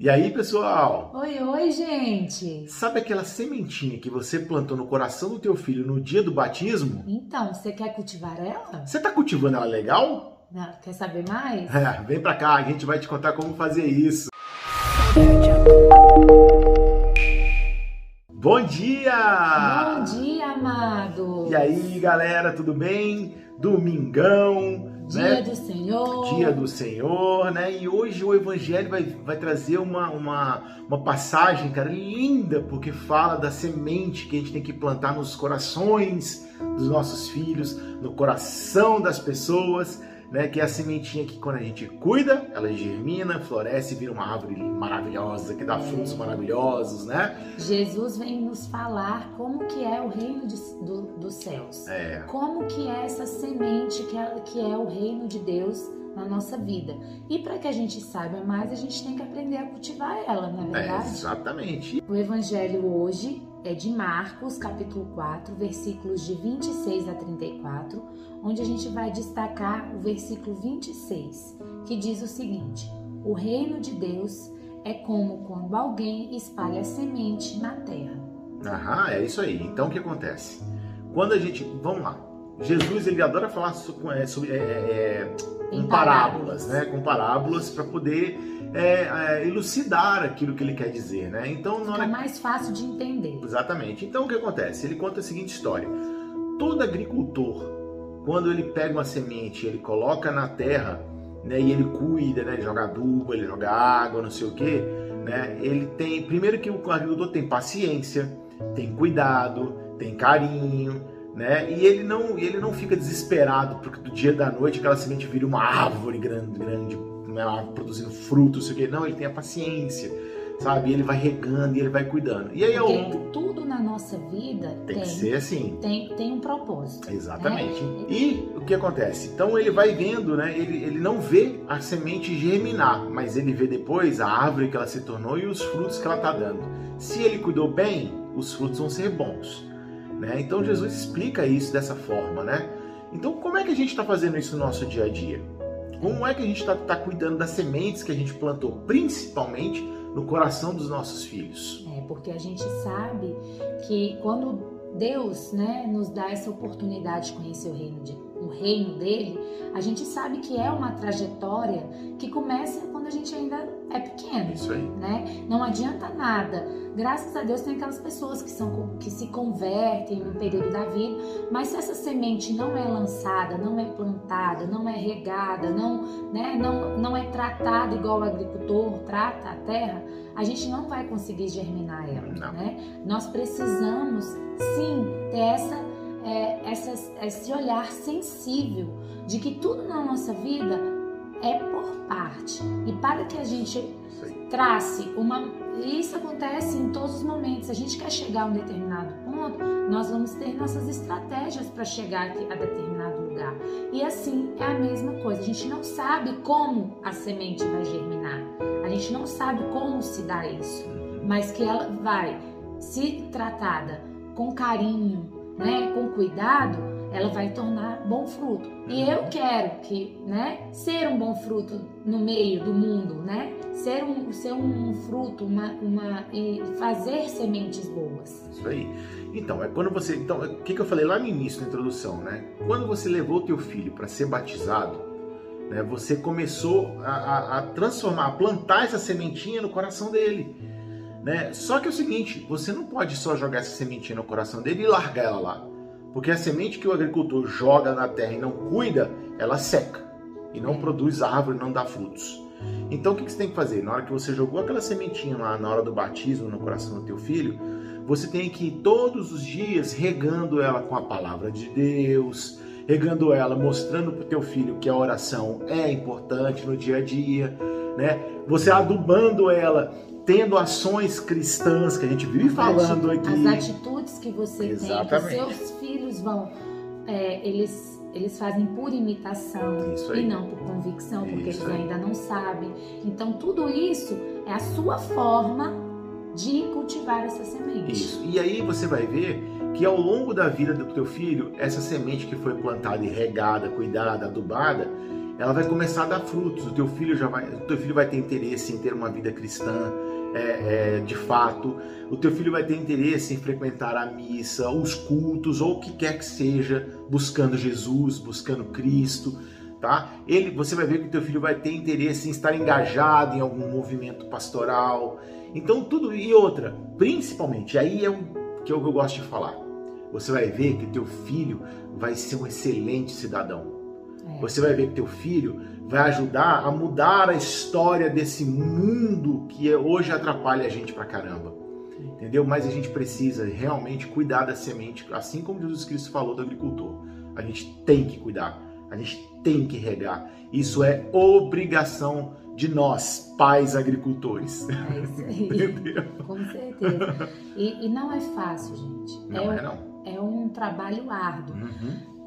E aí, pessoal? Oi, oi, gente! Sabe aquela sementinha que você plantou no coração do teu filho no dia do batismo? Então, você quer cultivar ela? Você tá cultivando ela legal? Não, quer saber mais? É, vem pra cá, a gente vai te contar como fazer isso. Bom dia! Bom dia, amado! E aí, galera, tudo bem? Domingão, Dia né? do Senhor! Dia do Senhor, né? E hoje o Evangelho vai, vai trazer uma, uma, uma passagem, cara, linda, porque fala da semente que a gente tem que plantar nos corações dos nossos filhos, no coração das pessoas, né? Que é a sementinha que quando a gente cuida, ela germina, floresce e vira uma árvore maravilhosa, que dá frutos maravilhosos, né? Jesus vem nos falar como que é o reino de- do- dos céus. É. Como que é essa semente que é, que é o reino de Deus na nossa vida. E para que a gente saiba mais, a gente tem que aprender a cultivar ela, não é É, verdade? exatamente. O evangelho hoje é de Marcos, capítulo 4, versículos de 26 a 34, onde a gente vai destacar o versículo 26, que diz o seguinte: O reino de Deus é como quando alguém espalha semente na terra. Aham, é isso aí. Então o que acontece? Quando a gente. Vamos lá. Jesus ele adora falar so- com- é, sobre, é, é, com Em parábolas, né? Com parábolas para poder é, é, elucidar aquilo que ele quer dizer, né? Então, Fica hora... mais fácil de entender. exatamente. Então, o que acontece? Ele conta a seguinte história: todo agricultor, quando ele pega uma semente, ele coloca na terra, né? E ele cuida, né? Ele joga adubo, ele joga água, não sei o quê, né? Ele tem, primeiro que o agricultor tem paciência, tem cuidado, tem carinho, né? E ele não, ele não fica desesperado porque do dia da noite aquela semente vira uma árvore grande, grande, né? Produzindo frutos, não sei o quê. Não, ele tem a paciência, sabe? E ele vai regando e ele vai cuidando. E aí Porque longo tudo na nossa vida tem tem, que ser assim. tem, tem um propósito. Exatamente. E o que acontece? Então ele vai vendo, né? Ele, ele não vê a semente germinar, mas ele vê depois a árvore que ela se tornou e os frutos que ela está dando. Se ele cuidou bem, os frutos vão ser bons. Né? Então Jesus explica isso dessa forma, né? Então como é que a gente está fazendo isso no nosso dia a dia? Como é que a gente está cuidando das sementes que a gente plantou, principalmente no coração dos nossos filhos? É, porque a gente sabe que quando Deus né, nos dá essa oportunidade de conhecer o reino, de, o reino dele, a gente sabe que é uma trajetória que começa quando a gente ainda é pequeno. Isso aí. Né? Não adianta nada. Graças a Deus tem aquelas pessoas que, são, que se convertem no período da vida, mas se essa semente não é lançada, não é plantada, não é regada, não, né, não, não é tratada igual o agricultor trata a terra, a gente não vai conseguir germinar ela. Não. Né? Nós precisamos sim ter essa, é, essa- esse olhar sensível de que tudo na nossa vida é por parte. E para que a gente trace uma. Isso acontece em todos os momentos. Se a gente quer chegar a um determinado ponto, nós vamos ter nossas estratégias para chegar a determinado lugar. E assim é a mesma coisa. A gente não sabe como a semente vai germinar. A gente não sabe como se dá isso. Mas que ela vai, se tratada com carinho, né, com cuidado, ela vai tornar bom fruto. E eu quero que, né, ser um bom fruto no meio do mundo, né, ser um, ser um fruto, uma, uma e fazer sementes boas. Isso aí. Então, é quando você. Então, o que, que eu falei lá no início da introdução, né? Quando você levou teu filho para ser batizado, né, você começou a, a- a transformar, a plantar essa sementinha no coração dele. Né? Só que é o seguinte, você não pode só jogar essa sementinha no coração dele e largar ela lá. Porque a semente que o agricultor joga na terra e não cuida, ela seca. E não produz árvore, não dá frutos. Então o que você tem que fazer? Na hora que você jogou aquela sementinha lá na hora do batismo no coração do teu filho, você tem que ir todos os dias regando ela com a palavra de Deus, regando ela, mostrando para o teu filho que a oração é importante no dia a dia, né? Você adubando ela, tendo ações cristãs que a gente vive falando As aqui. atitudes que você Exatamente. tem, que seus filhos vão, é, eles, eles fazem por imitação e não por convicção, porque Isso eles aí. ainda não sabem. Então tudo isso é a sua forma de cultivar essa semente. Isso. E aí você vai ver que ao longo da vida do teu filho, essa semente que foi plantada e regada, cuidada, adubada, ela vai começar a dar frutos. O teu filho já vai, o teu filho vai ter interesse em ter uma vida cristã, é, é, de fato. O teu filho vai ter interesse em frequentar a missa, os cultos ou o que quer que seja, buscando Jesus, buscando Cristo, tá? Ele, você vai ver que o teu filho vai ter interesse em estar engajado em algum movimento pastoral. Então tudo e outra, principalmente, aí é o que eu gosto de falar. Você vai ver que o teu filho vai ser um excelente cidadão. É. Você vai ver que teu filho vai ajudar a mudar a história desse mundo que hoje atrapalha a gente pra caramba. Entendeu? Mas a gente precisa realmente cuidar da semente, assim como Jesus Cristo falou do agricultor. A gente tem que cuidar, a gente tem que regar. Isso é obrigação de nós, pais agricultores. É isso aí. Entendeu? Com certeza. E, e, não é fácil, gente. Não é, é não. É um trabalho árduo. Uhum.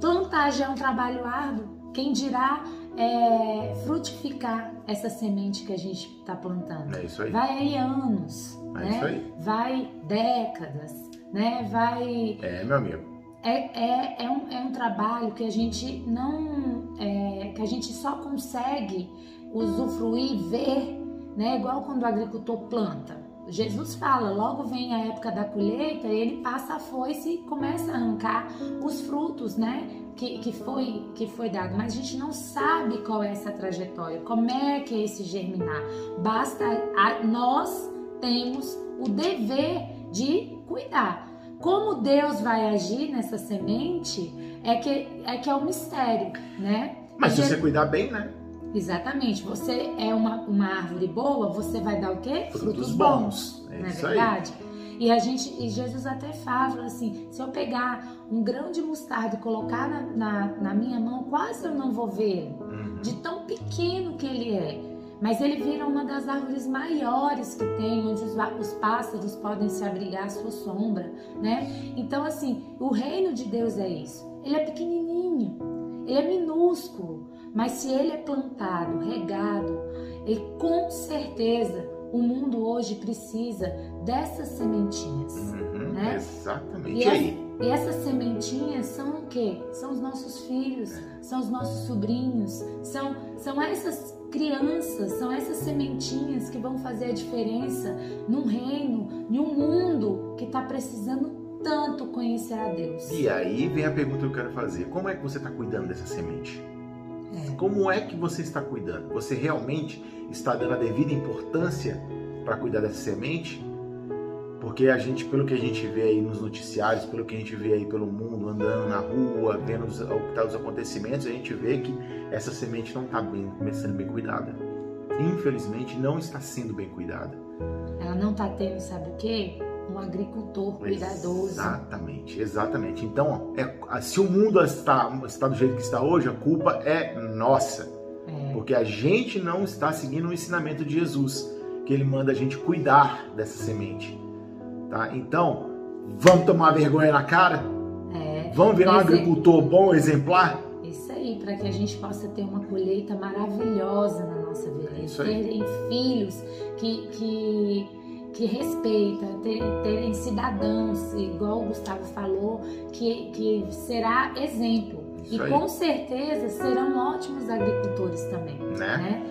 Plantagem é um trabalho árduo. Quem dirá é, frutificar essa semente que a gente está plantando. É isso aí. Vai aí anos, é né? Isso aí. Vai décadas, né? Vai. É, meu amigo. É, é, é, um, é um trabalho que a gente não. É, que a gente só consegue usufruir, ver, né? Igual quando o agricultor planta. Jesus fala, logo vem a época da colheita, ele passa a foice e começa a arrancar os frutos, né? Que, que, foi, que foi dado. Mas a gente não sabe qual é essa trajetória, como é que é esse germinar. Basta, a, nós temos o dever de cuidar. Como Deus vai agir nessa semente é que é, que é o mistério, né? Mas se você cuidar bem, né? Exatamente. Você é uma, uma árvore boa, você vai dar o quê? Frutos, Frutos bons. bons. É não é verdade? Aí. E a gente, e Jesus até fala assim: se eu pegar um grão de mostarda e colocar na, na, na minha mão, quase eu não vou ver uhum. de tão pequeno que ele é. Mas ele vira uma das árvores maiores que tem, onde os, os pássaros podem se abrigar à sua sombra, né? Então, assim, o reino de Deus é isso. Ele é pequenininho, ele é minúsculo, mas se ele é plantado, regado, e com certeza o mundo hoje precisa dessas sementinhas. Uhum, né? Exatamente. E, aí? e essas sementinhas são o quê? São os nossos filhos, são os nossos sobrinhos, são, são essas crianças, são essas sementinhas que vão fazer a diferença num reino, em um mundo que está precisando tanto conhecer a Deus. E aí vem a pergunta que eu quero fazer: como é que você está cuidando dessa semente? É. Como é que você está cuidando? Você realmente está dando a devida importância para cuidar dessa semente? Porque a gente, pelo que a gente vê aí nos noticiários, pelo que a gente vê aí pelo mundo, andando na rua, vendo os, tá, os acontecimentos, a gente vê que essa semente não está bem, sendo bem cuidada. Infelizmente, não está sendo bem cuidada. Ela não está tendo, sabe o quê? Um agricultor cuidadoso. Exatamente, exatamente. Então, é, se o mundo está, está do jeito que está hoje, a culpa é nossa. É. Porque a gente não está seguindo o ensinamento de Jesus, que ele manda a gente cuidar dessa semente. Tá? Então, vamos tomar vergonha na cara? É. Vamos virar um agricultor bom, exemplar? Isso aí, para que a gente possa ter uma colheita maravilhosa na nossa vida. É terem filhos que, que que respeita, ter, terem cidadãos, igual o Gustavo falou, que, que será exemplo. Isso e aí. com certeza serão ótimos agricultores também. Né? né?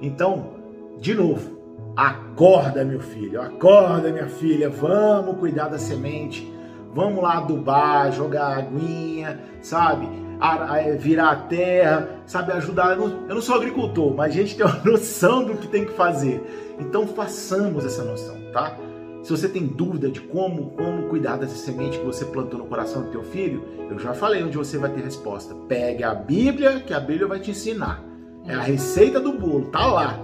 Então, de novo, acorda, meu filho, acorda, minha filha, vamos cuidar da semente, vamos lá adubar, jogar aguinha, sabe? virar a terra, sabe? Ajudar. Eu não, eu não sou agricultor, mas a gente tem uma noção do que tem que fazer. Então façamos essa noção, tá? Se você tem dúvida de como, como cuidar dessa semente que você plantou no coração do teu filho, eu já falei onde você vai ter resposta. Pegue a Bíblia, que a Bíblia vai te ensinar. É a receita do bolo, tá lá.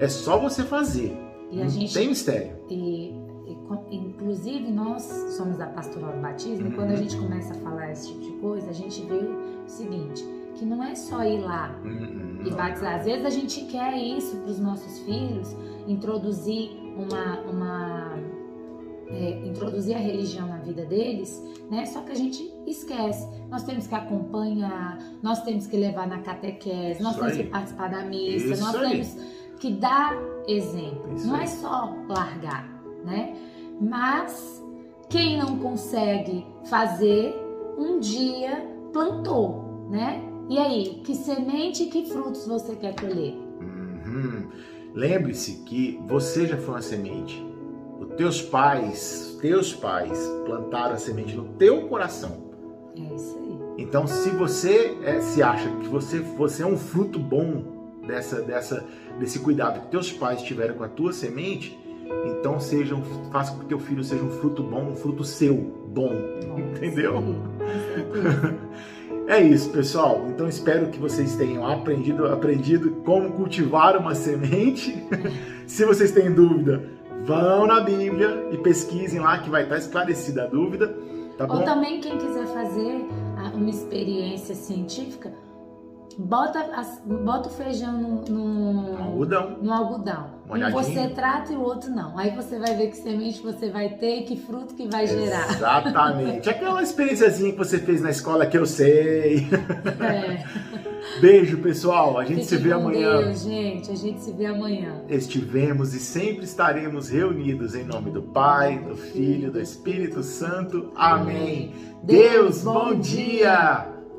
É só você fazer. E Não gente, tem mistério. E, e, inclusive nós somos da Pastoral do Batismo, uhum. quando a gente começa a falar esse tipo de coisa, a gente vê o seguinte, que não é só ir lá uhum. e batizar. Às vezes a gente quer isso para os nossos filhos, introduzir uma, uma é, introduzir a religião na vida deles, né? Só que a gente esquece. Nós temos que acompanhar, nós temos que levar na catequese, nós Isso temos aí. que participar da missa, Isso nós aí. temos que dar exemplo. Isso não é aí. é só largar, né? Mas quem não consegue fazer, um dia plantou, né? E aí, que semente e que frutos você quer colher? Uhum. Lembre-se que você já foi uma semente. Os teus pais, teus pais plantaram a semente no teu coração. É isso aí. Então, se você é, se acha que você, você é um fruto bom dessa, dessa, desse cuidado que teus pais tiveram com a tua semente, então sejam, faça com que teu filho seja um fruto bom, um fruto seu bom, entendeu? É isso, pessoal. Então espero que vocês tenham aprendido, aprendido como cultivar uma semente. Se vocês têm dúvida, vão na Bíblia e pesquisem lá que vai estar esclarecida a dúvida. Tá Ou também quem quiser fazer uma experiência científica, bota, as, bota o feijão no, no algodão. No algodão. Um você trata e o outro não. Aí você vai ver que semente você vai ter e que fruto que vai gerar. Exatamente. Aquela experiênciazinha que você fez na escola que eu sei. É. Beijo, pessoal. A gente Fique se vê amanhã. Deus, gente. A gente se vê amanhã. Estivemos e sempre estaremos reunidos em nome do Pai, do Filho, do Espírito Santo. Amém. Deus, bom dia.